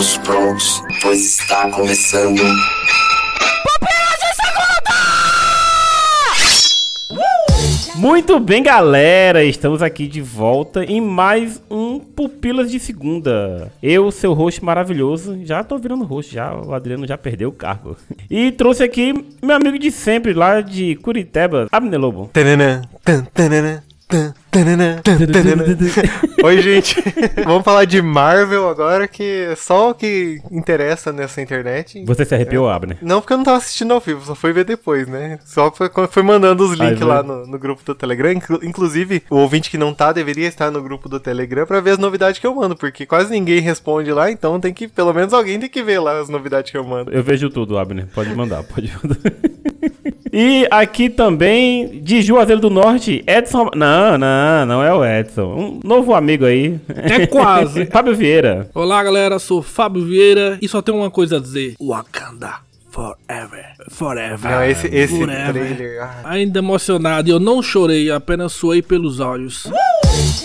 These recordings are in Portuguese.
todos prontos, pois está começando. Muito bem, galera! Estamos aqui de volta em mais um Pupilas de Segunda. Eu, seu host maravilhoso, já tô virando host, já o Adriano já perdeu o cargo. E trouxe aqui meu amigo de sempre, lá de Curiteba, Abner Lobo. Tanana, tan, tanana, Oi, gente. Vamos falar de Marvel agora, que é só o que interessa nessa internet. Você se arrepiou, Abner? Não, porque eu não tava assistindo ao vivo, só fui ver depois, né? Só foi, foi mandando os links lá no, no grupo do Telegram. Inclu- Inclusive, o ouvinte que não tá deveria estar no grupo do Telegram pra ver as novidades que eu mando, porque quase ninguém responde lá, então tem que, pelo menos alguém tem que ver lá as novidades que eu mando. Eu vejo tudo, Abner. Pode mandar, pode mandar. E aqui também, de Juazeiro do Norte, Edson. Não, não, não é o Edson. Um novo amigo aí. É quase. Fábio Vieira. Olá, galera. Sou Fábio Vieira e só tenho uma coisa a dizer: Wakanda forever, forever. Não, esse, esse forever. trailer. ah, Ainda emocionado, e eu não chorei, apenas suei pelos olhos.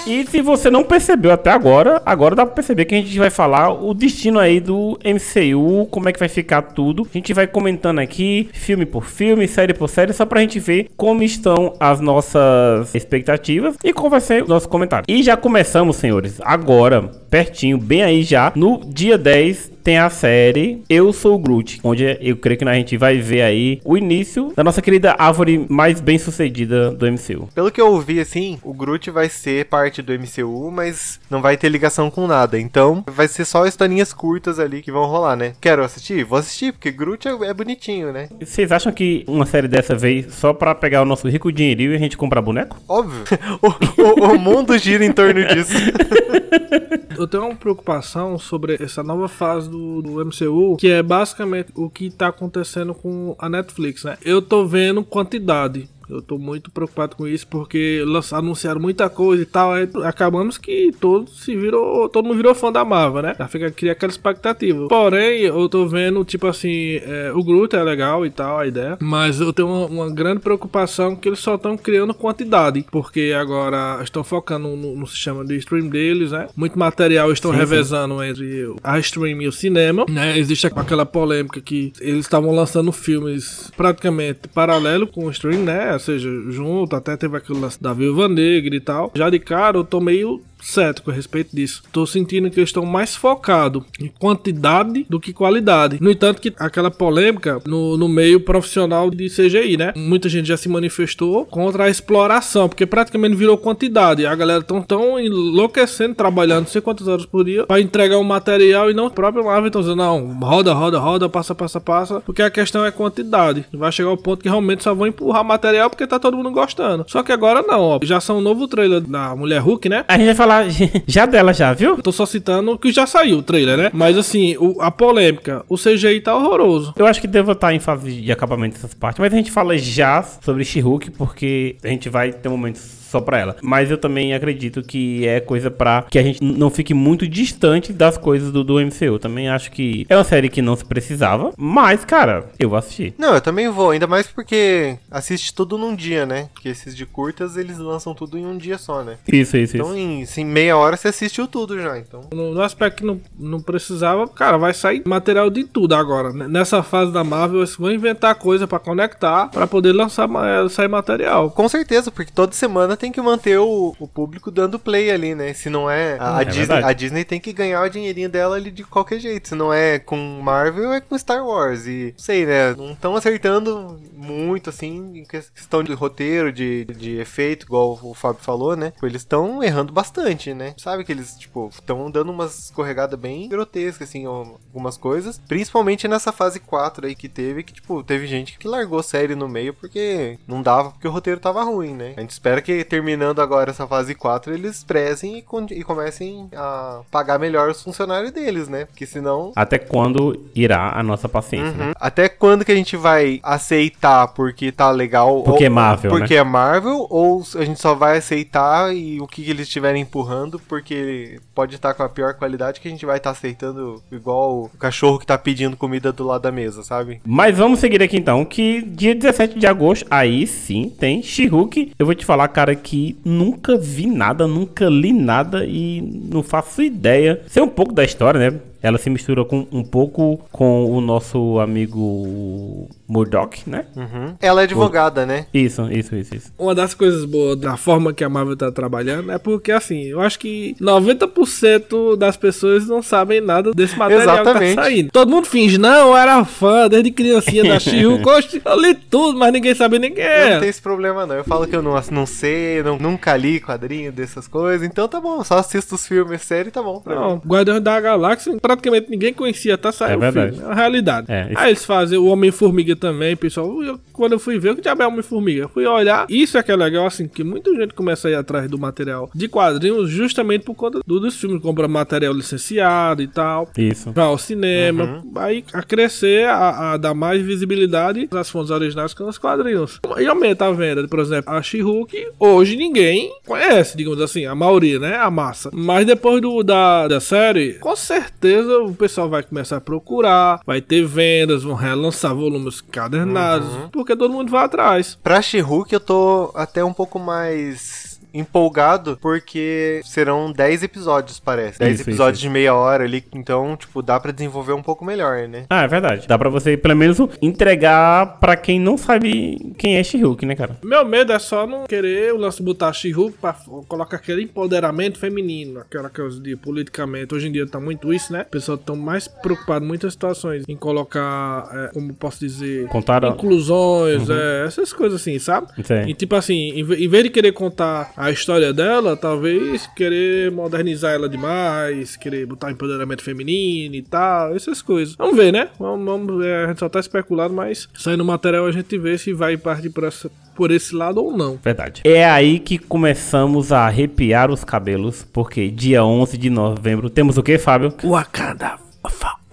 E se você não percebeu até agora, agora dá pra perceber que a gente vai falar o destino aí do MCU, como é que vai ficar tudo. A gente vai comentando aqui, filme por filme, série por série, só pra gente ver como estão as nossas expectativas e qual vai ser o nosso comentário. E já começamos, senhores, agora, pertinho, bem aí já, no dia 10 tem a série Eu Sou o Groot, onde eu creio que a gente vai ver aí o início da nossa querida árvore mais bem sucedida do MCU. Pelo que eu ouvi, assim, o Groot vai ser parte do MCU, mas não vai ter ligação com nada. Então, vai ser só historinhas curtas ali que vão rolar, né? Quero assistir? Vou assistir, porque Groot é, é bonitinho, né? Vocês acham que uma série dessa veio só pra pegar o nosso rico dinheirinho e a gente comprar boneco? Óbvio. o, o- o mundo gira em torno disso. Eu tenho uma preocupação sobre essa nova fase do, do MCU, que é basicamente o que tá acontecendo com a Netflix, né? Eu tô vendo quantidade. Eu tô muito preocupado com isso porque anunciaram muita coisa e tal. Aí acabamos que todo se virou, todo mundo virou fã da Marvel, né? Já fica cria aquela expectativa. Porém, eu tô vendo, tipo assim, é, o Groot é legal e tal, a ideia. Mas eu tenho uma, uma grande preocupação que eles só estão criando quantidade. Porque agora estão focando no, no sistema de stream deles, né? Muito material estão Sim, sim. revezando entre a stream e o cinema, né? Existe aquela polêmica que eles estavam lançando filmes praticamente paralelo com o stream, né? Ou seja, junto, até teve aquele da Viúva Negra e tal. Já de cara, eu tô meio cético a respeito disso. Tô sentindo que eles estão mais focados em quantidade do que qualidade. No entanto, que aquela polêmica no, no meio profissional de CGI, né? Muita gente já se manifestou contra a exploração, porque praticamente virou quantidade. A galera tão, tão enlouquecendo, trabalhando não sei quantas horas por dia para entregar um material e não o próprio Marvel então dizendo, não, roda, roda, roda, passa, passa, passa, porque a questão é quantidade. Vai chegar o ponto que realmente só vão empurrar material porque tá todo mundo gostando. Só que agora não, ó. Já são um novo trailer da Mulher Hulk, né? A gente vai falar já dela já, viu? Eu tô só citando que já saiu o trailer, né? Mas assim, o- a polêmica, o CGI tá horroroso. Eu acho que devo estar em fase de acabamento dessas partes, mas a gente fala já sobre She-Hulk porque a gente vai ter momentos só pra ela. Mas eu também acredito que é coisa pra que a gente não fique muito distante das coisas do, do MCU. Também acho que é uma série que não se precisava, mas, cara, eu vou assistir. Não, eu também vou, ainda mais porque assiste tudo num dia, né? Porque esses de curtas, eles lançam tudo em um dia só, né? Isso, isso, Então, isso. em, assim, meia hora você assistiu tudo já, então... No, no aspecto que não, não precisava, cara, vai sair material de tudo agora. Nessa fase da Marvel, eles vão inventar coisa pra conectar, pra poder lançar sair material. Com certeza, porque toda semana tem que manter o, o público dando play ali, né? Se não é. A, a é Disney, verdade. a Disney tem que ganhar o dinheirinho dela ali de qualquer jeito. Se não é com Marvel, é com Star Wars. E não sei, né? Não estão acertando muito, assim, em questão de roteiro, de, de efeito, igual o Fábio falou, né? Eles estão errando bastante, né? Sabe que eles, tipo, estão dando umas escorregadas bem grotescas, assim, algumas coisas. Principalmente nessa fase 4 aí que teve, que, tipo, teve gente que largou a série no meio porque não dava, porque o roteiro tava ruim, né? A gente espera que terminando agora essa fase 4, eles prezem e, e comecem a pagar melhor os funcionários deles, né? Porque senão. Até quando irá a nossa paciência, né? Uhum. Até quando que a gente vai aceitar porque tá legal? Porque ou- é Marvel, Porque né? é Marvel, ou a gente só vai aceitar e o que, eles estiverem empurrando, porque pode estar com a pior qualidade que a gente vai estar aceitando igual o cachorro que tá pedindo comida do lado da mesa, sabe? Mas vamos seguir aqui então, que dia 17 de agosto, aí sim, tem She-Hulk. Eu vou te falar, cara, que nunca vi nada, nunca li nada e não faço ideia. Sei um pouco da história, né? Ela se mistura com um pouco com o nosso amigo Murdoch, né? Uhum. Ela é advogada, né? Isso, isso, isso, isso. Uma das coisas boas da forma que a Marvel tá trabalhando é porque, assim, eu acho que 90% das pessoas não sabem nada desse material Exatamente. que tá saindo. Todo mundo finge, não, eu era fã desde criancinha da She-Hulk, eu li tudo, mas ninguém sabe nem quem Eu é. não tenho esse problema, não. Eu falo que eu não, não sei, não, nunca li quadrinho dessas coisas, então tá bom. Só assisto os filmes, série, tá bom. pra. Não, Guardiões da Galáxia praticamente ninguém conhecia, tá saindo É o filme. É uma realidade. É, isso- Aí eles fazem o Homem-Formiga também, pessoal. Eu- quando eu fui ver, o que diabo é Homem-Formiga? Fui olhar. Isso é que é legal, assim, que muita gente começa a ir atrás do material de quadrinhos justamente por conta do- dos filmes. Compra material licenciado e tal. Isso. Vai ao cinema, aí a crescer, a, a dar mais visibilidade às fontes originais que nos quadrinhos. E aumenta a venda, por exemplo, a She-Hulk, hoje ninguém conhece, digamos assim, a maioria, né? A massa. Mas depois do, da, da série, com certeza o pessoal vai começar a procurar, vai ter vendas, vão relançar volumes cadernados, porque todo mundo vai atrás. Pra She-Hulk eu tô até um pouco mais empolgado, porque serão 10 episódios, parece. 10 Isso, episódios isso, de meia hora ali, então, tipo, dá pra desenvolver um pouco melhor, né? Ah, é verdade. Dá pra você, pelo menos, entregar pra quem não sabe quem é She-Hulk, né, cara? Meu medo é só não querer o lance botar She-Hulk pra f- colocar aquele empoderamento feminino, aquela coisa de politicamente. Hoje em dia tá muito isso, né? Pessoas estão mais preocupadas em muitas situações em colocar, é, como posso dizer, Contaram. inclusões, é, essas coisas assim, sabe? Sim. E tipo assim, em vez de querer contar a história dela, talvez querer modernizar ela demais, querer botar empoderamento feminino e tal, essas coisas. Vamos ver, né? Vamos, vamos ver, a gente só tá especulando, mas saindo o material a gente vê se vai partir por, essa, por esse lado ou não. Verdade. É aí que começamos a arrepiar os cabelos, porque dia 11 de novembro temos o que, Fábio? Wakanda Forever.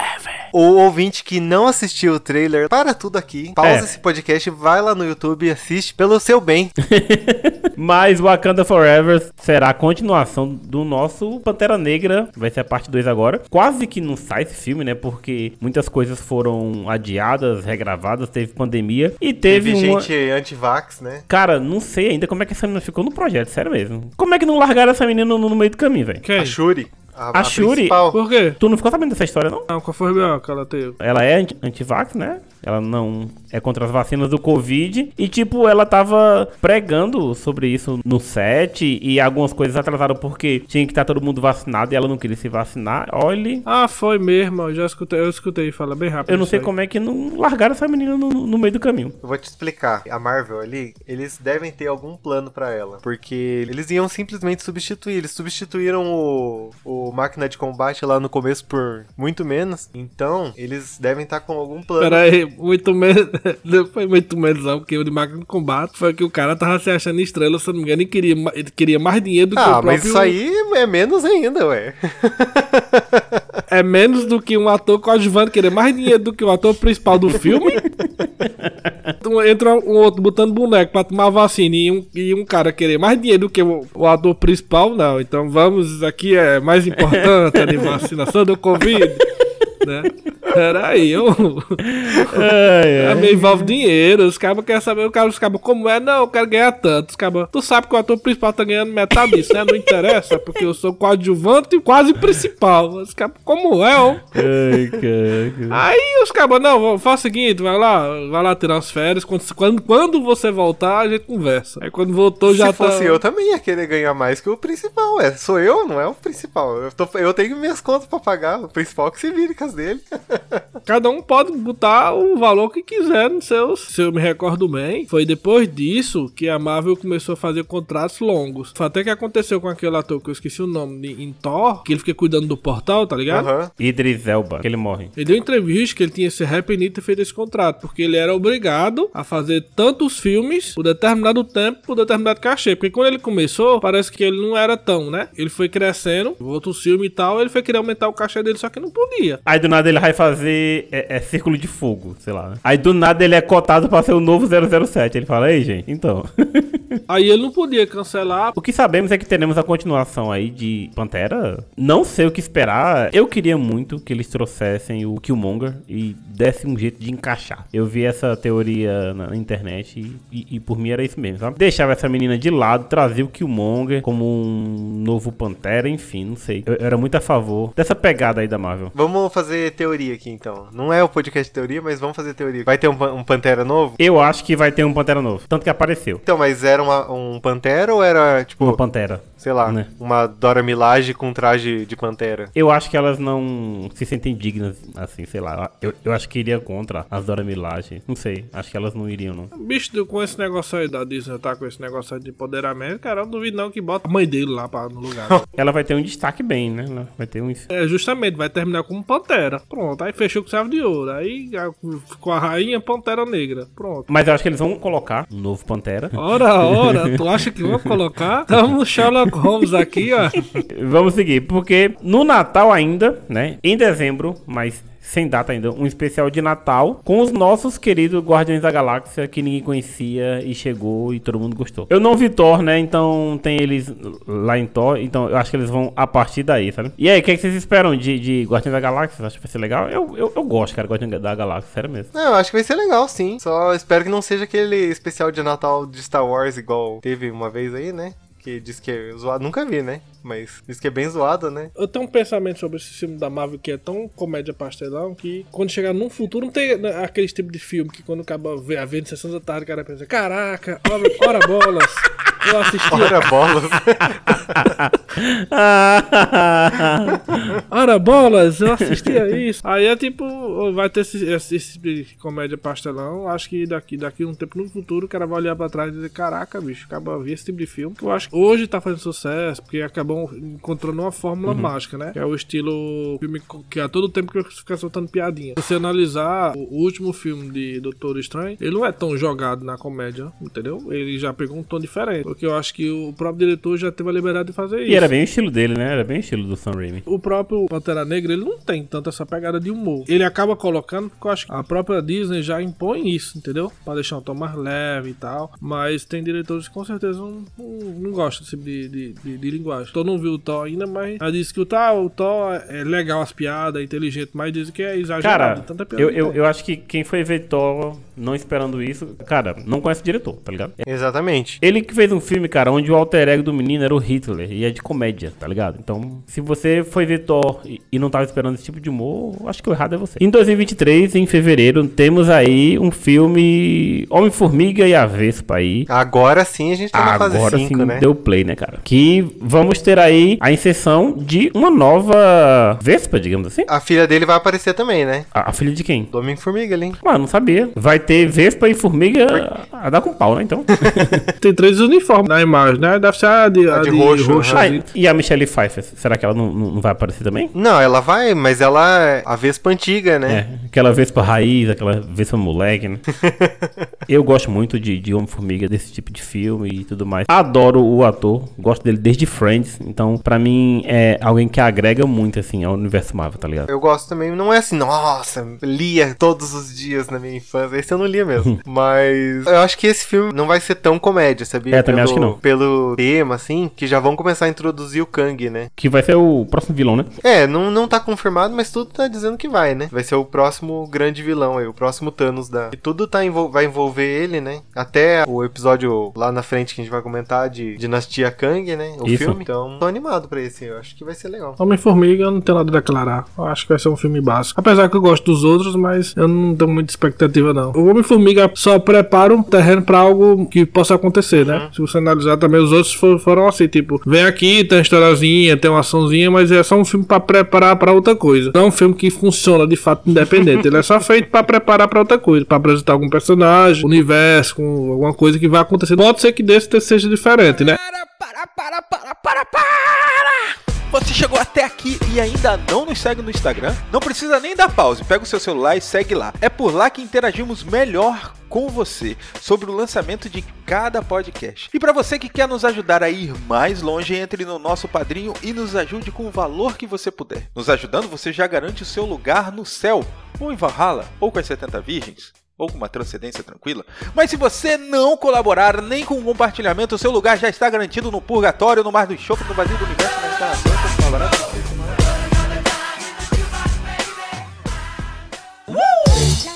O ouvinte que não assistiu o trailer, para tudo aqui, pausa É. esse podcast, vai lá no YouTube e assiste pelo seu bem. Mas Wakanda Forever será a continuação do nosso Pantera Negra. Vai ser a parte 2 agora. Quase que não sai esse filme, né? Porque muitas coisas foram adiadas, regravadas, teve pandemia. E teve, Teve uma... gente anti-vax, né? Cara, não sei ainda como é que essa menina ficou no projeto, sério mesmo. Como é que não largaram essa menina no, no meio do caminho, velho? A Shuri. A, A Shuri- principal. Por quê? Tu não ficou sabendo dessa história, não? Não, qual foi o B.O. que ela teve? Ela é anti- anti-vax, né? Ela não é contra as vacinas do Covid. E, tipo, ela tava pregando sobre isso no set. E algumas coisas atrasaram porque tinha que estar todo mundo vacinado e ela não queria se vacinar. Olha. Ah, foi mesmo, eu já escutei, eu escutei, fala bem rápido. Eu não sei aí. como é que não largaram essa menina no, no meio do caminho. Eu vou te explicar. A Marvel ali, eles devem ter algum plano pra ela. Porque eles iam simplesmente substituir. Eles substituíram o, o máquina de combate lá no começo por muito menos. Então, eles devem estar com algum plano. Pera aí, muito menos. Não foi muito menos, não, porque o de máquina de combate foi que o cara tava se achando estrela, se não me engano, e queria, ele queria mais dinheiro do que o Ah, próprio. mas isso aí é menos ainda, ué. É menos do que um ator coadjuvante querer mais dinheiro do que o ator principal do filme. Então, Entra um outro botando boneco pra tomar vacina e um, e um cara querer mais dinheiro do que o, o ator principal, não. Então vamos, aqui é mais importante a vacinação do Covid. Né? Peraí, eu. Também envolve dinheiro. Os cabos querem saber, os cabos, os cabos, como é? Não, eu quero ganhar tanto. Os cabos, tu sabe que o ator principal tá ganhando metade disso, né? Não interessa, porque eu sou coadjuvante e quase principal. Os cabos, como é, ó? Ai, cara. Aí os cabos, não, faz o seguinte, vai lá, vai lá tirar as férias. Quando, quando, quando você voltar, a gente conversa. Aí quando voltou, já Se tá. fosse eu, também ia querer ganhar mais que o principal. É, sou eu, não é o principal. Eu, tô- eu tenho minhas contas pra pagar. O principal que se vire com as dele. Cada um pode botar o valor que quiser nos seus. Se eu me recordo bem, foi depois disso que a Marvel começou a fazer contratos longos. Foi até que aconteceu com aquele ator que eu esqueci o nome, de- em Thor, que ele fica cuidando do portal, tá ligado? Aham. Idris Elba, que ele morre. Ele deu entrevista que ele tinha se arrependido de ter feito esse contrato, porque ele era obrigado a fazer tantos filmes por determinado tempo, por determinado cachê. Porque quando ele começou, parece que ele não era tão, né? Ele foi crescendo, outros filmes e tal, ele foi querer aumentar o cachê dele, só que não podia. Aí do nada ele vai fazer é, é, Círculo de Fogo, sei lá. Né? Aí do nada ele é cotado pra ser o novo 007. Ele fala, ei, gente, então. aí ele não podia cancelar. O que sabemos é que teremos a continuação aí de Pantera. Não sei o que esperar. Eu queria muito que eles trouxessem o Killmonger e dessem um jeito de encaixar. Eu vi essa teoria na internet e, e, e por mim era isso mesmo, sabe? Deixava essa menina de lado, trazia o Killmonger como um novo Pantera, enfim, não sei. Eu, eu era muito a favor dessa pegada aí da Marvel. Vamos fazer teoria aqui então. Não é o podcast de teoria, mas vamos fazer teoria. Vai ter um, um Pantera novo? Eu acho que vai ter um Pantera novo. Tanto que apareceu. Então, mas era uma, um Pantera ou era tipo. Uma Pantera sei lá, né? uma Dora Milaje com traje de pantera. Eu acho que elas não se sentem dignas, assim, sei lá. Eu, eu acho que iria contra as Dora Milaje. Não sei, acho que elas não iriam, não. Bicho, com esse negócio aí da Disney, tá com esse negócio aí de empoderamento, cara, eu não duvido não que bota a mãe dele lá pra, no lugar. Ela vai ter um destaque bem, né? vai ter um... É, justamente, vai terminar como Pantera. Pronto, aí fechou com chave de ouro. Aí ficou a rainha Pantera Negra. Pronto. Mas eu acho que eles vão colocar um novo Pantera. Ora, ora, tu acha que vão colocar? Tamo no Sherlock Holmes aqui, ó. Vamos seguir, porque no Natal ainda, né? Em dezembro, mas sem data ainda, um especial de Natal com os nossos queridos Guardiões da Galáxia que ninguém conhecia e chegou e todo mundo gostou. Eu não vi Thor, né? Então tem eles lá em Thor, então eu acho que eles vão a partir daí, sabe? E aí, o que, é que vocês esperam de, de Guardiões da Galáxia? Acham que vai ser legal? Eu, eu, eu gosto, cara, Guardiões da Galáxia, sério mesmo. Não, eu acho que vai ser legal, sim. Só espero que não seja aquele especial de Natal de Star Wars igual teve uma vez aí, né? Que diz que é zoado. Nunca vi, né? Mas diz que é bem zoado, né? Eu tenho um pensamento sobre esse filme da Marvel que é tão comédia pastelão que quando chegar num futuro não tem né, aquele tipo de filme que quando acaba a ver sessão da tarde o cara pensa: caraca, ora, ora bolas. Eu assisti. Ora bolas. Ora bolas, eu assistia isso. Aí é tipo, vai ter esse, esse, esse tipo de comédia pastelão. Acho que daqui, daqui um tempo no futuro o cara vai olhar pra trás e dizer: Caraca, bicho, acaba ver esse tipo de filme. Que eu acho que hoje tá fazendo sucesso, porque acabou encontrando uma fórmula uhum. mágica, né? Que é o estilo filme que a todo tempo que fica soltando piadinha. Se você analisar o último filme de Doutor Estranho, ele não é tão jogado na comédia, entendeu? Ele já pegou um tom diferente. Porque eu acho que o próprio diretor já teve a liberdade de fazer isso. E era bem o estilo dele, né? Era bem o estilo do Sam Raimi. O próprio Pantera Negra, ele não tem tanto essa pegada de humor. Ele acaba colocando, porque eu acho que a própria Disney já impõe isso, entendeu? Pra deixar um tom mais leve e tal. Mas tem diretores que com certeza não, não, não gostam desse tipo de, de, de, de linguagem. Tô não viu o Thor ainda, mas ela disse que o, tá, o Thor é legal as piadas, é inteligente, mas diz que é exagerado. Cara, tanta piada eu, eu, eu acho que quem foi ver Thor não esperando isso, cara, não conhece o diretor, tá ligado? Exatamente. Ele que fez um filme, cara, onde o alter ego do menino era o Hitler, e é de comédia, tá ligado? Então, se você foi ver Thor e, e não tava esperando esse tipo de humor, acho que o errado é você. Em 2023, em fevereiro, temos aí um filme Homem-Formiga e a Vespa aí. Agora sim a gente tá na fase Agora 5, sim né? deu play, né, cara? Que vamos ter aí a inserção de uma nova Vespa, digamos assim. A filha dele vai aparecer também, né? A, a filha de quem? Do Homem-Formiga ali. Mano, não sabia. Vai ter Vespa e Formiga a dar com pau, né, então? Tem três uniformes na imagem, né? Deve ser a de, a A de de roxo, roxo. Ah, assim. e a Michelle Pfeiffer, será que ela não, não não vai aparecer também? Não, ela vai, mas ela é a Vespa antiga, né? É, aquela Vespa raiz, aquela Vespa moleque, né? Eu gosto muito de, de Homem-Formiga, desse tipo de filme e tudo mais. Adoro o ator, gosto dele desde Friends, então pra mim é alguém que agrega muito, assim, ao universo Marvel, tá ligado? Eu gosto também, não é assim, nossa, lia todos os dias na minha infância. Esse eu não lia mesmo. Mas eu acho que esse filme não vai ser tão comédia, sabia? É, também pelo, acho que não. Pelo tema, assim, que já vão começar a introduzir o Kang, né? Que vai ser o próximo vilão, né? É, não, não tá confirmado, mas tudo tá dizendo que vai, né? Vai ser o próximo grande vilão aí, o próximo Thanos da. E tudo tá envol- vai envolver ele, né? Até o episódio lá na frente que a gente vai comentar de Dinastia Kang, né? O Isso. filme. Então, tô animado pra esse, eu acho que vai ser legal. Homem-Formiga, eu não tenho nada a declarar. Eu acho que vai ser um filme básico. Apesar que eu gosto dos outros, mas eu não tenho muita expectativa, não. O Homem-Formiga só prepara um terreno pra algo que possa acontecer, né? Se analisar também, os outros for- foram assim, tipo, vem aqui, tem uma historiazinha, tem uma açãozinha, mas é só um filme pra preparar pra outra coisa. Não é um filme que funciona de fato independente. Ele é só feito pra preparar pra outra coisa, pra apresentar algum personagem, universo, com alguma coisa que vai acontecer. Pode ser que desse seja diferente, né? Para, para, para, para, para! Você chegou até aqui e ainda não nos segue no Instagram? Não precisa nem dar pause, pega o seu celular e segue lá. É por lá que interagimos melhor com você sobre o lançamento de cada podcast. E para você que quer nos ajudar a ir mais longe, entre no nosso padrinho e nos ajude com o valor que você puder. Nos ajudando, você já garante o seu lugar no céu, ou em Valhalla, ou com as 70 virgens ou com uma transcendência tranquila. Mas se você não colaborar nem com um compartilhamento, o seu lugar já está garantido no purgatório, no mar do enxofre, no vazio do universo, na encarnação, como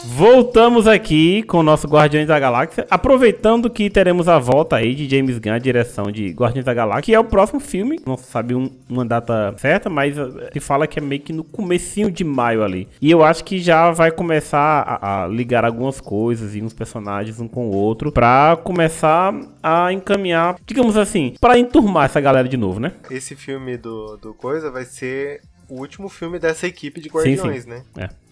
Voltamos aqui com o nosso Guardiões da Galáxia, aproveitando que teremos a volta aí de James Gunn, a direção de Guardiões da Galáxia, que é o próximo filme, não se sabe um- uma data certa, mas eh, se fala que é meio que no comecinho de maio ali. E eu acho que já vai começar a, a ligar algumas coisas e uns personagens um com o outro, pra começar a encaminhar, digamos assim, pra enturmar essa galera de novo, né? Esse filme do, do Coisa vai ser o último filme dessa equipe de Sim, Guardiões, sim. né? É.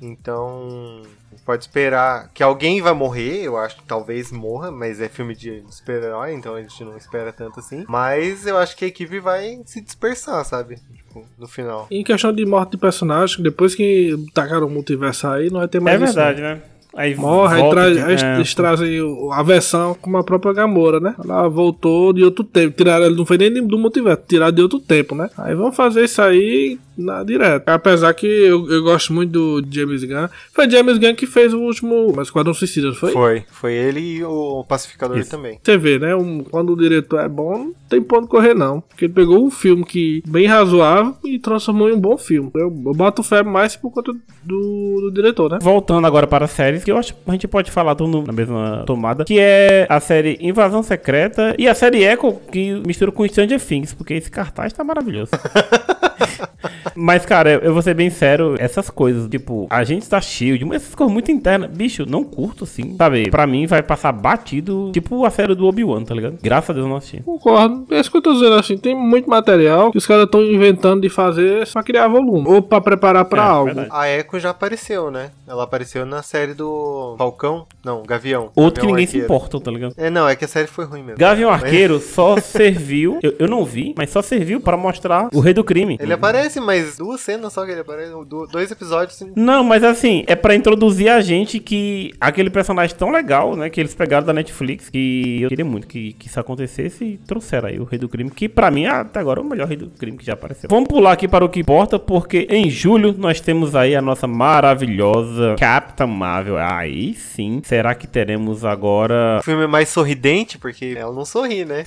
Então, pode esperar que alguém vai morrer, eu acho que talvez morra, mas é filme de super-herói, então a gente não espera tanto assim. Mas eu acho que a equipe vai se dispersar, sabe? Tipo, no final. Em questão de morte de personagem, depois que tacaram o multiverso aí, não vai ter mais É isso, verdade, não. né? Aí Morre, aí, traz, aí é, eles trazem a versão como a própria Gamora, né? Ela voltou de outro tempo. Tiraram ele, não foi nem do multiverso, tiraram de outro tempo, né? Aí vamos fazer isso aí na direto. Apesar que eu, eu gosto muito do James Gunn. Foi James Gunn que fez o último. Mas Esquadrão Suicida, não foi? Foi. Foi ele e o Pacificador Isso. também. Você vê, né? Um- quando o diretor é bom, não tem ponto correr, não. Porque ele pegou um filme que bem razoável e transformou em um bom filme. Eu, eu boto fé mais por conta do, do diretor, né? Voltando agora para as séries, que eu acho que a gente pode falar tudo na mesma tomada, que é a série Invasão Secreta e a série Echo, que mistura com Stranger Things, porque esse cartaz tá maravilhoso. Mas, cara, eu vou ser bem sério, essas coisas, tipo, a gente tá shield, mas essas coisas muito internas, bicho, não curto assim, sabe? Pra mim vai passar batido, tipo a série do Obi-Wan, tá ligado? Graças a Deus eu não assisti. Concordo. É isso que eu tô dizendo assim. Tem muito material que os caras estão inventando de fazer pra criar volume. Ou pra preparar pra É, algo. verdade. A Echo já apareceu, né? Ela apareceu na série do Falcão. Não, Gavião. Outro que Gavião ninguém se Arqueiro. importa, tá ligado? É, não, é que a série foi ruim mesmo. Gavião Mas- Arqueiro só serviu, eu, eu não vi, mas só serviu pra mostrar o rei do crime. Ele aparece, mas duas cenas só que ele aparece. Dois episódios. assim. Não, mas assim, é pra introduzir a gente que aquele personagem tão legal, né, que eles pegaram da Netflix, que eu queria muito que, que isso acontecesse e trouxeram aí o Rei do Crime, que pra mim até agora é o melhor Rei do Crime que já apareceu. Vamos pular aqui para o que importa, porque em julho nós temos aí a nossa maravilhosa Capitã Marvel. Aí sim, será que teremos agora... O filme é mais sorridente, porque ela não sorri, né?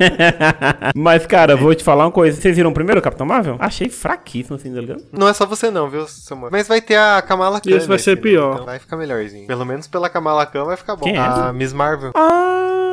mas cara, vou te falar uma coisa, vocês viram primeiro o Capitã Marvel? Achei fraquíssimo assim, tá ligado? Não é só você não, viu, Samuel? Mas vai ter a Kamala Khan. Esse vai ser nesse, né? pior. Então vai ficar melhorzinho. Pelo menos pela Kamala Khan vai ficar bom. Quem é? A Miss Marvel. Ah,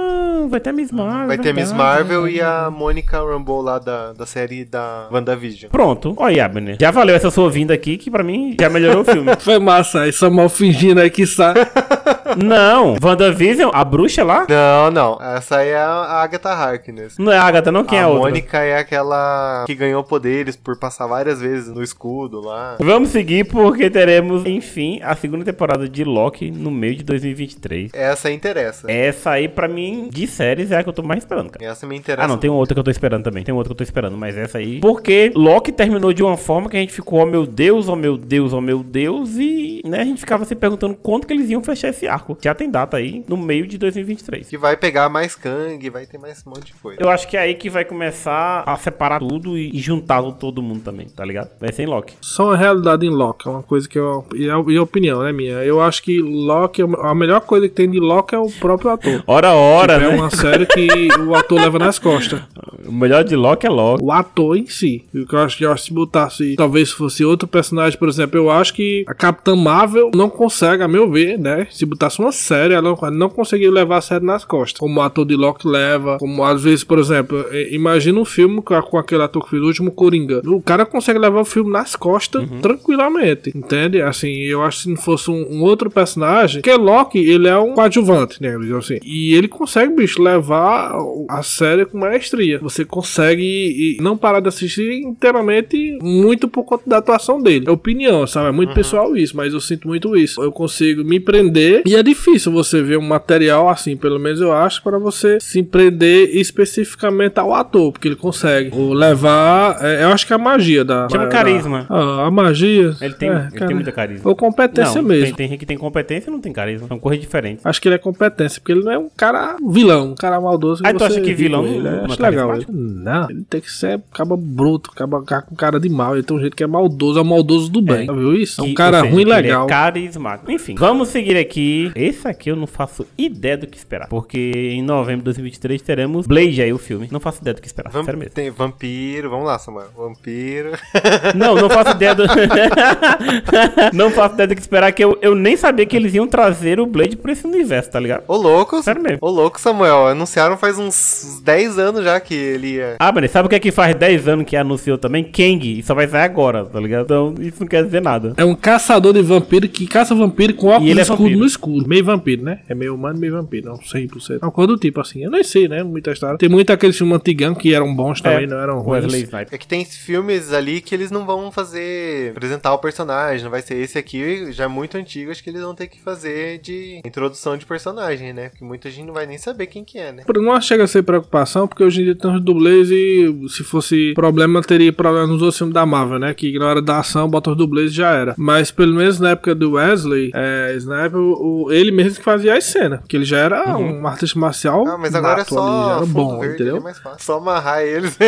vai ter a Miss Marvel. Vai ter a Miss Marvel e a Monica Rambeau lá da, da série da WandaVision. Pronto. Olha, Abner. Já valeu essa sua vinda aqui, que pra mim já melhorou o filme. Foi massa aí, Samuel fingindo aí que sai. não, WandaVision, a bruxa lá? Não, não. Essa aí é a Agatha Harkness. Não é a Agatha, não? Quem é a a outra? Mônica é aquela que ganhou poderes por passar várias vezes no escudo lá. Vamos seguir porque teremos, enfim, a segunda temporada de Loki no meio de 2023. Essa interessa. Essa aí, pra mim, de séries, é a que eu tô mais esperando, cara. Essa me interessa. Ah, não, tem outra que eu tô esperando também. Tem outra que eu tô esperando, mas essa aí. Porque Loki terminou de uma forma que a gente ficou, oh meu Deus, oh meu Deus, oh meu Deus. E, né, a gente ficava se perguntando quando que eles iam fechar esse arco. Já tem data aí no meio de 2023. Que vai pegar mais Kang, vai ter mais um monte de coisa. Eu acho que é aí que vai começar a separar tudo e, e juntar todo mundo também, tá ligado? Vai ser em Loki. Só uma realidade em Loki, é uma coisa que eu. E a, e a opinião, né, minha? Eu acho que Loki, a melhor coisa que tem de Loki é o próprio ator. Ora, ora, Tipo, né? É uma série que o ator leva nas costas. O melhor de Loki é Loki. O ator em si. O que eu acho que eu acho que se botasse, talvez fosse outro personagem, por exemplo, eu acho que a Capitã Marvel não consegue, a meu ver, né? Se botasse uma série, ela não, conseguiria levar a série nas costas. Como o ator de Loki leva, como às vezes, por exemplo, imagina um filme com, aquele ator que fez o último Coringa. O cara consegue levar o filme nas costas tranquilamente, entende? Assim, eu acho que se não fosse um, um outro personagem, porque Loki, ele é um coadjuvante, né? Assim, e ele consegue, bicho, levar a série com maestria. você consegue não parar de assistir inteiramente muito por conta da atuação dele. É opinião, sabe? É muito pessoal isso, mas eu sinto muito isso. Eu consigo me prender e é difícil você ver um material assim, pelo menos eu acho, para você se prender especificamente ao ator, porque ele consegue levar. é, eu acho que é a magia da. Chama da- carisma. Ah, a magia. Ele tem, é, ele cara, tem muita carisma. Ou competência não, mesmo. Tem, tem gente que tem competência e não tem carisma. São coisas diferentes. Acho que ele é competência, porque ele não é um cara vilão, um cara maldoso. Ah, tu você acha que vilão ele. Eu não acho é legal. carismático? Não, ele tem que ser caba bruto, caba com cara de mal. Ele tem um jeito que é maldoso, é o maldoso do bem. Já viu isso? É um Que- cara seja, ruim ele legal. É carismático. Enfim, vamos seguir aqui. Esse aqui eu não faço ideia do que esperar. Porque em novembro de 2023 teremos Blade aí, o filme. Não faço ideia do que esperar. Vamp- Sério mesmo. tem vampiro, vamos lá, Samuel. Vampiro. Não, não faço ideia do. não faço ideia do que esperar, que eu, eu nem sabia que eles iam trazer o Blade pra esse universo, tá ligado? Ô louco, Sério mesmo. ô louco, Samuel. Anunciaram faz uns 10 anos já que ele ia. Ah, mas sabe o que é que faz 10 anos que anunciou também? Kang. E só vai sair agora, tá ligado? Então isso não quer dizer nada. É um caçador de vampiro que caça vampiro com óculos ele é escuros vampiro. no escuro. Meio vampiro, né? É meio humano, meio vampiro. Não, 100%. É uma coisa do tipo assim. Eu nem sei, né? Muita história. Tem muito aqueles filmes antigão que eram bons também, não eram ruins. Wesley Snipes. É que tem filmes ali que eles não vão fazer. apresentar o personagem, não vai ser esse aqui, já é muito antigo, acho que eles vão ter que fazer de introdução de personagem, né? Porque muita gente não vai nem saber quem que é, né? Não chega a ser preocupação, porque hoje em dia tem os dublês e se fosse problema, teria problema nos outros filmes da Marvel, né? Que na hora da ação, bota os dublês e já era. Mas pelo menos na época do Wesley, é, Sniper, o, o- ele mesmo que fazia as cenas. Porque ele já era um artista marcial. Ah, mas agora é ali, só era fundo bom, verde, entendeu? é mais fácil. Só amarrar eles.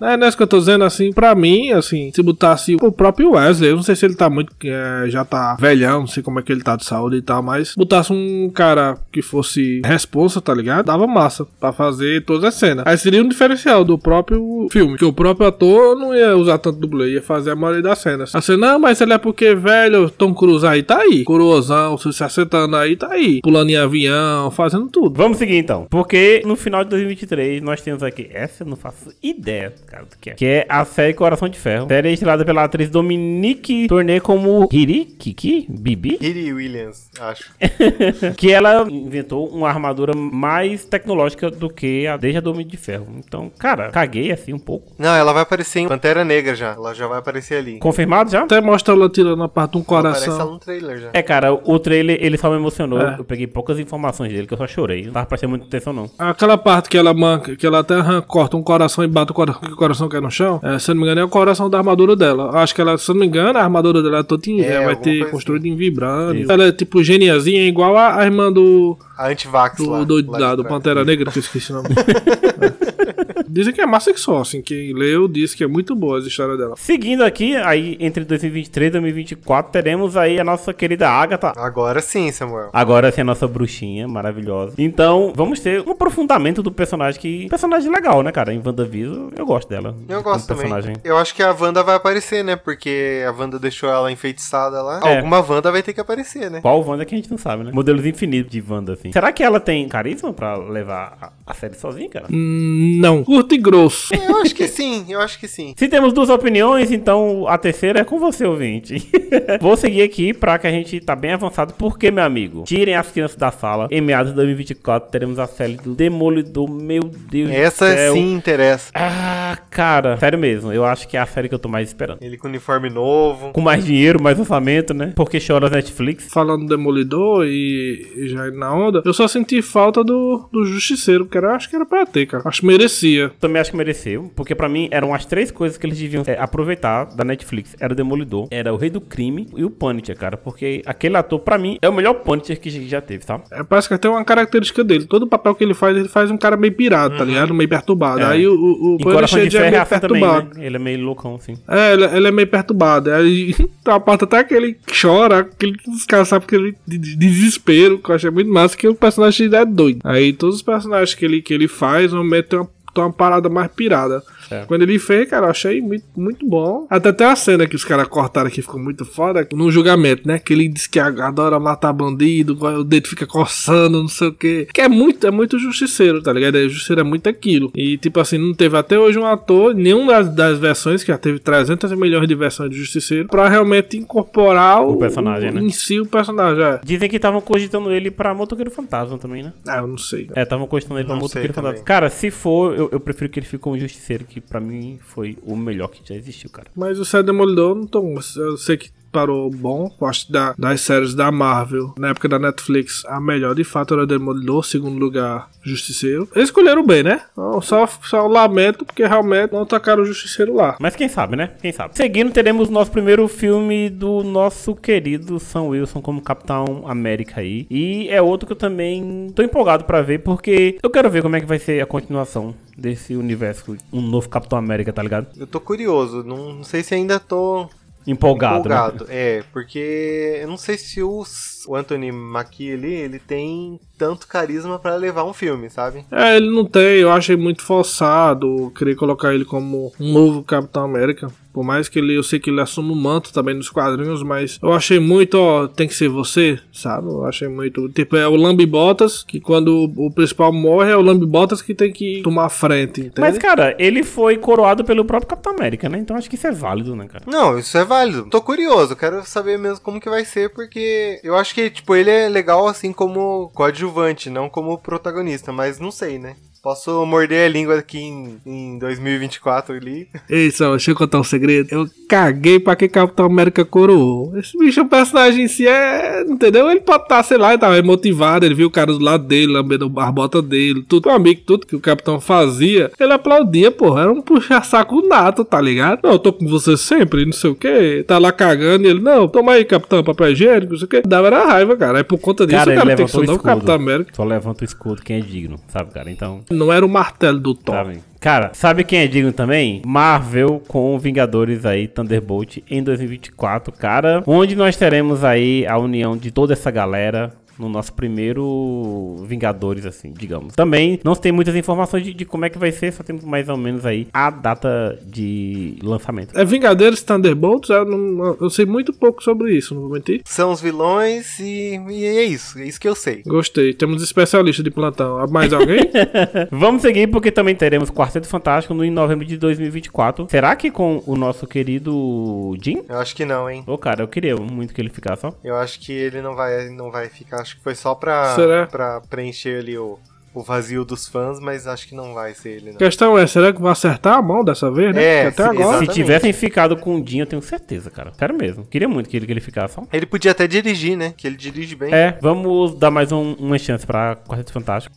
É, não é isso que eu tô dizendo, assim, pra mim, assim, se botasse o próprio Wesley, eu não sei se ele tá muito, é, já tá velhão, não sei como é que ele tá de saúde e tal, mas botasse um cara que fosse responsa, tá ligado? Dava massa pra fazer todas as cenas. Aí seria um diferencial do próprio filme, que o próprio ator não ia usar tanto dublê, ia fazer a maioria das cenas. Assim, não, mas ele é porque, velho, Tom Cruise aí tá aí, coroazão, se 60 anos aí, tá aí, pulando em avião, fazendo tudo. Vamos seguir então. Porque no final de 2023 nós temos aqui. Essa eu não faço ideia, cara, do que é. Que é a série Coração de Ferro. Série estrelada pela atriz Dominique Tourneur como Hiri Kiki Bibi. Riri Williams, acho. que ela inventou uma armadura mais tecnológica do que a desde a do Homem de Ferro. Então, cara, caguei assim um pouco. Não, ela vai aparecer em Pantera Negra já. Ela já vai aparecer ali. Confirmado já? Até mostra ela tirando a parte de um Ela Aparece ela coração. no trailer já. É, cara, o trailer ele só me emocionou. É. Eu peguei poucas informações dele, que eu só chorei. Não tava prestando muita atenção, não. Aquela parte que ela manca, que ela até arran- corta um coração e bate o coração, que o coração cai no chão, é, se eu não me engano, é o coração da armadura dela. Acho que ela, se eu não me engano, a armadura dela é toda em, É, vai ter construído em vibrânio. Isso. Ela é tipo geniazinha, igual a, a irmã do, A Antivax lá. do, do, lá da- de do. Pantera Negra, que eu esqueci o nome. É. Dizem que é massa que só, assim, quem leu disse que é muito boa as histórias dela. Seguindo aqui, aí entre 2023 e 2024, teremos aí a nossa querida Agatha. Agora sim, Samuel. Agora sim, a nossa bruxinha maravilhosa. Então, vamos ter um aprofundamento do personagem que. Personagem legal, né, cara? Em WandaVision, eu gosto dela. Eu gosto também. personagem. Eu acho que a Wanda vai aparecer, né? Porque a Wanda deixou ela enfeitiçada lá. É. Alguma Wanda vai ter que aparecer, né? Qual Wanda que a gente não sabe, né? Modelos infinitos de Wanda, assim. Será que ela tem carisma pra levar a, a série sozinha, cara? Hum, não. Curto e grosso. Eu acho que sim, eu acho que sim. Se temos duas opiniões, então a terceira é com você, ouvinte. Vou seguir aqui pra que a gente tá bem avançado. Porque, meu amigo, tirem as crianças da sala. Em meados de 2024 teremos a série do Demolidor. Meu Deus Essa do céu. sim interessa. Ah, cara. Sério mesmo. Eu acho que é a série que eu tô mais esperando. Ele com uniforme novo. Com mais dinheiro, mais orçamento, né? Porque chora Netflix. Falando do Demolidor e, e já indo na onda, eu só senti falta do, do Justiceiro, que era, acho que era pra ter, cara. Acho que merecia. Também acho que mereceu. Porque pra mim eram as três coisas que eles deviam é, aproveitar da Netflix. Era o Demolidor, era o Rei do Crime e o Punisher, cara. Porque aquele ator, pra mim, é o melhor Punisher que já teve, sabe? É, parece que até uma característica dele. Todo papel que ele faz, ele faz um cara meio pirado, tá ligado? Meio perturbado. É. Aí o, o, o E Punisher já é Ferro é meio assim também, perturbado. né? Ele é meio loucão, assim. É, ele, ele é meio perturbado. Aí a parte até que ele chora, aquele descansar porque ele de, de desespero, que eu achei muito massa, que o personagem dele é doido. Aí todos os personagens que ele, que ele faz, normalmente tem uma, tem uma parada mais pirada. É. Quando ele fez, cara, eu achei muito, muito bom. Até tem uma cena que os caras cortaram aqui, ficou muito foda, no julgamento, né? Que ele diz que adora matar bandido, o dedo fica coçando, não sei o quê. Que é muito, é muito justiceiro, tá ligado? É, justiceiro é muito aquilo. E, tipo assim, não teve até hoje um ator, nenhum das, das versões, que já teve 300 milhões de versões de justiceiro, pra realmente incorporar o, personagem, né? Em si, o personagem, é. Dizem que estavam cogitando ele pra Motoqueiro Fantasma também, né? Ah, eu não sei. É, estavam cogitando ele pra Não Motoqueiro sei Fantasma. Cara, se for, eu, eu prefiro que ele fique com o Justiceiro, que pra mim foi o melhor que já existiu, cara. Mas o Série Demolidor, não tô, eu sei que parou bom. Eu acho que da, das séries da Marvel, na época da Netflix, a melhor de fato era Demolidor, segundo lugar, Justiceiro. Eles escolheram bem, né? Então, Só, só lamento porque realmente não tacaram o Justiceiro lá. Mas quem sabe, né? Quem sabe. Seguindo, teremos o nosso primeiro filme do nosso querido Sam Wilson como Capitão América aí. E é outro que eu também tô empolgado pra ver, porque eu quero ver como é que vai ser a continuação desse universo, um novo Capitão América, tá ligado? Eu tô curioso, não, não sei se ainda tô Empolgado, né? empolgado. É, porque eu não sei se o, Anthony Mackie ali, ele tem tanto carisma pra levar um filme, sabe? É, ele não tem, eu achei muito forçado. Eu queria colocar ele como um novo Capitão América. Por mais que ele, eu sei que ele assume o manto também nos quadrinhos, mas eu achei muito, ó, tem que ser você, sabe? Eu achei muito. Tipo, é o Lambi Bottas, que quando o principal morre, é o Lambi Bottas que tem que tomar a frente, entende? Mas, cara, ele foi coroado pelo próprio Capitão América, né? Então acho que isso é válido, né, cara? Não, isso é válido. Tô curioso, quero saber mesmo como que vai ser, porque eu acho que, tipo, ele é legal assim como coadjuvante, não como protagonista, mas não sei, né? Posso morder a língua aqui em, em 2024 ali. Ei, só, deixa eu contar um segredo. Eu caguei pra que Capitão América coroou. Esse bicho, o personagem em si é. Entendeu? Ele pode estar, sei lá, ele tava motivado. Ele viu o cara do lado dele, lambendo a bota dele, tudo. Um amigo, tudo que o Capitão fazia. Ele aplaudia, porra. Era um puxa-saco nato, tá ligado? Não, eu tô com você sempre, não sei o que. Tá lá cagando e ele, não, toma aí, Capitão, papel higiênico, não sei o que. Dava era raiva, cara. Aí por conta disso, Cara, o ele cara tem que levantou o. Capitão América. Só levanta o escudo quem é digno, sabe, cara? Então, Não era o martelo do Thor. sabe? Cara, sabe quem é digno também? Marvel com Vingadores aí, Thunderbolt em 2024, cara. Onde nós teremos aí a união de toda essa galera. No nosso primeiro Vingadores, assim, digamos. Também não se tem muitas informações de, de como é que vai ser, só temos mais ou menos aí a data de lançamento. É Vingadores Thunderbolts? Eu, não- eu sei muito pouco sobre isso, não vou mentir. São os vilões e, e é isso. É isso que eu sei. Gostei. Temos especialista de plantão. Mais alguém? Vamos seguir porque também teremos Quarteto Fantástico no, em novembro de 2024. Será que com o nosso querido Jim? Eu acho que não, hein? Ô, cara, eu queria muito que ele ficasse, ó. Eu acho que ele não vai, não vai ficar. Acho que foi só pra, Será? pra preencher ali o, o vazio dos fãs, mas acho que não vai ser ele, A não. questão é, será que vai acertar a mão dessa vez, né? É, Porque até sim, agora. Se tivessem ficado com o Jim, eu tenho certeza, cara. Sério mesmo. Queria muito que ele, que ele ficasse. Ele podia até dirigir, né? Que ele dirige bem. É, vamos dar mais um- uma chance pra Quarteto Fantástico.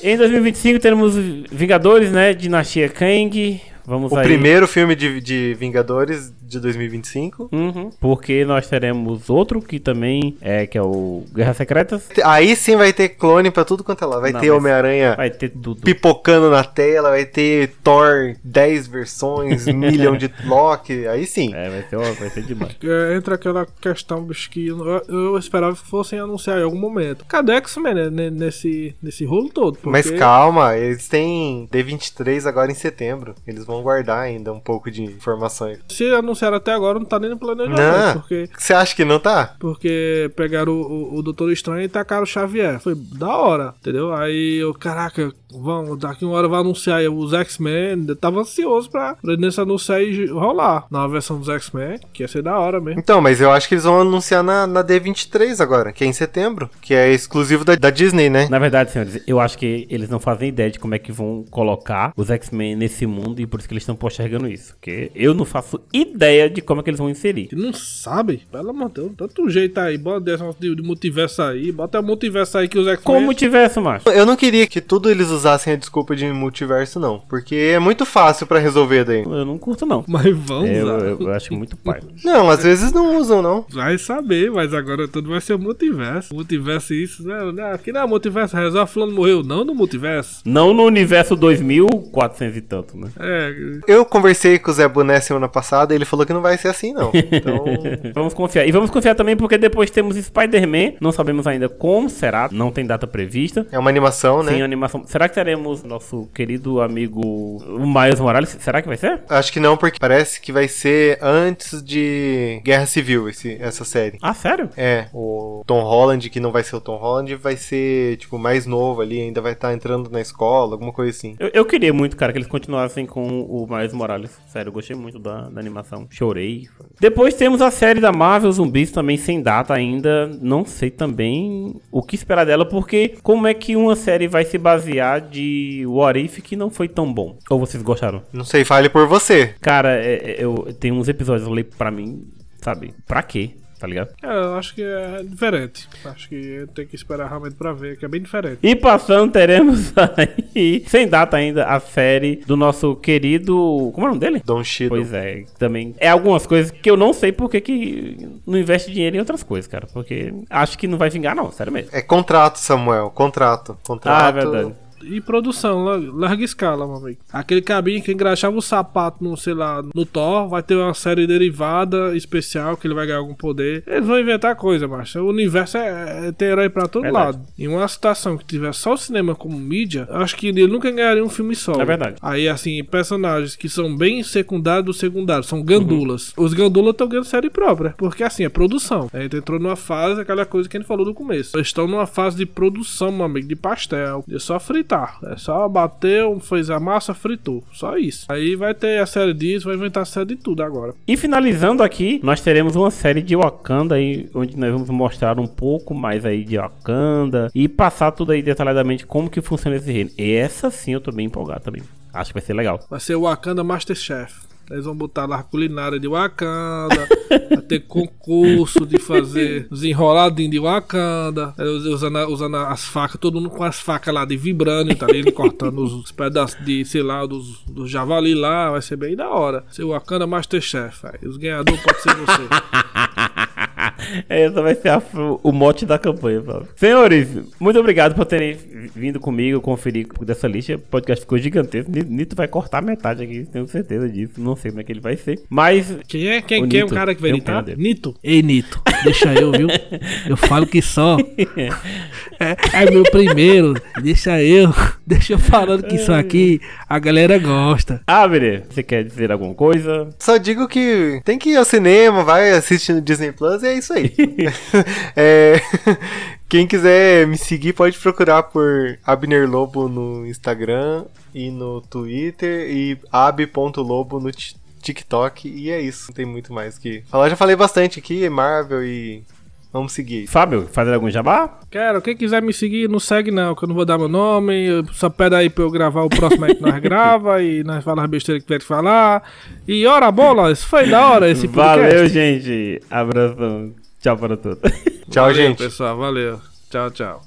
Em 2025 teremos Vingadores, né? Dinastia Kang. Vamos O aí. primeiro filme de, de Vingadores de 2025. Uhum, porque nós teremos outro que também é que é o Guerras Secretas. Aí sim vai ter clone pra tudo quanto é lá. Vai Não, ter Homem-Aranha Vai ter tudo. pipocando na tela, vai ter Thor 10 versões, milhão de Loki. Aí sim. É, vai ser, ó, vai ser demais. É, entra aquela questão, bicho, que eu, eu esperava que fossem anunciar em algum momento. Cadê X-Men né, ne- nesse, nesse rolo todo? Porque Mas calma, eles têm D23 agora em setembro. Eles vão guardar ainda um pouco de informações. Se anunciaram até agora, não tá nem no planejamento. Não. Porque, Você acha que não tá? porque pegaram o, o, o Doutor Estranho e tacaram o Xavier. Foi da hora, entendeu? Aí eu, caraca, vamos, daqui uma hora vai anunciar aí os X-Men. Eu tava ansioso pra, pra nesse anúncio aí rolar. Nova versão dos X-Men, que ia ser da hora mesmo. Então, mas eu acho que eles vão anunciar na, na D23 agora, que é em setembro. Que é exclusivo da, da Disney, né? Na verdade, senhores, eu acho que eles não fazem ideia de como é que vão colocar os X-Men nesse mundo e por isso que eles estão postergando isso. Porque eu não faço ideia de como é que eles vão inserir. Não sabe? Pelo amor de Deus, tanto jeito aí. Bota de, de multiverso aí. Bota o multiverso aí que os X-Men. Como tivesse, macho. Eu não queria que tudo eles usassem a desculpa de multiverso, não. Porque é muito fácil pra resolver daí. Eu não curto, não. Mas vamos Eu, usar. eu- eu acho muito pai. Não, às vezes não usam, não. Vai saber, mas agora tudo vai ser multiverso. Multiverso isso, né? Não, Aqui não é multiverso, resolve fulano morreu. Não no multiverso. Não no universo 2400 e tanto, né? É, Eu conversei com o Zé Boné semana passada e ele falou que não vai ser assim, não. Então, Vamos confiar. E vamos confiar também porque depois temos Spider-Man. Não sabemos ainda como será. Não tem data prevista. é uma animação, né? animação. Será que teremos nosso querido amigo o Miles Morales? Será que vai ser? Acho que não, porque parece que vai ser antes de Guerra Civil esse, essa série. Ah, sério? É, o Tom Holland, que não vai ser o Tom Holland, vai ser, tipo, mais novo ali, ainda vai estar entrando na escola, alguma coisa assim. Eu, eu queria muito, cara, que eles continuassem com o Miles Morales. Sério, eu gostei muito da, da animação. chorei. Depois temos a série da Marvel Zumbis também sem data ainda. Não sei também o que esperar dela, porque como é que uma série vai se basear de What If que não foi tão bom? Ou vocês gostaram? Não sei, fale por você. Cara, é- é- eu tem uns episódios eu leio pra mim, sabe? Pra quê? Tá ligado? É, eu acho que é diferente. Acho que tem que esperar realmente pra ver, que é bem diferente. E passando, teremos aí, sem data ainda, a série do nosso querido. Como é o nome dele? Don Shido. Pois é, também. É algumas coisas que eu não sei porque que não investe dinheiro em outras coisas, cara. Porque acho que não vai vingar, não, sério mesmo. É contrato, Samuel. Contrato. Contrato. Ah, é verdade. E produção, la- larga escala, meu amigo. Aquele cabinho que engraxava o sapato no, sei lá, no Thor, vai ter uma série derivada especial que ele vai ganhar algum poder. Eles vão inventar coisa, macho. O universo é, é ter herói pra todo Verdade. lado. Em uma situação que tiver só o cinema como mídia, eu acho que ele nunca ganharia um filme solo. É verdade. Aí, assim, personagens que são bem secundários do secundário, são gandulas. Os gandulas estão ganhando série própria, porque assim, é produção. A gente entrou numa fase, aquela coisa que a gente falou no começo. Eles estão numa fase de produção, meu amigo, de pastel. É só fritar. É só bater, fez a massa, fritou. Só isso. Aí vai ter a série disso, vai inventar a série de tudo agora. E finalizando aqui, nós teremos uma série de Wakanda aí, onde nós vamos mostrar um pouco mais aí de Wakanda e passar tudo aí detalhadamente como que funciona esse reino. E essa sim eu tô bem empolgado também. Acho que vai ser legal. Vai ser o Wakanda Masterchef. Eles vão botar lá a culinária de Wakanda, vai ter concurso de fazer os enroladinhos de Wakanda, usando, usando as facas, todo mundo com as facas lá de vibrânio, tá ali, cortando os, os pedaços de, sei lá, dos, dos javali lá, vai ser bem da hora. Ser o Wakanda Masterchef, aí. os ganhadores pode ser você. Essa vai ser a- o mote da campanha, Flávio. Senhores, muito obrigado por terem vindo comigo conferir dessa lista. O podcast ficou gigantesco. Ni- Nito vai cortar metade aqui, tenho certeza disso. Não sei como é que ele vai ser. Mas Quem é, quem, O quem é o Nito. cara que vai um editar? dele. Nito. Ei, Nito, deixa eu, viu? Eu falo que só. É, é meu primeiro, deixa eu. Deixa eu falando que isso aqui a galera gosta. Abre, você quer dizer alguma coisa? Só digo que tem que ir ao cinema, vai assistir no Disney Plus e é isso aí. É, quem quiser me seguir pode procurar por Abner Lobo no Instagram e no Twitter e ab.lobo no ti- TikTok e é isso. Não tem muito mais que falar. Já falei bastante aqui, Marvel e vamos seguir. Fábio, fazer algum jabá? Quero, quem quiser me seguir, não segue não, que eu não vou dar meu nome. Só pede aí pra eu gravar o próximo aí que nós grava e nós falamos as besteiras que tiver que falar. E ora bola, isso foi da hora esse podcast. Valeu, gente. Abração. Tchau para todos. Tchau, Valeu, gente. pessoal, valeu. Tchau, tchau.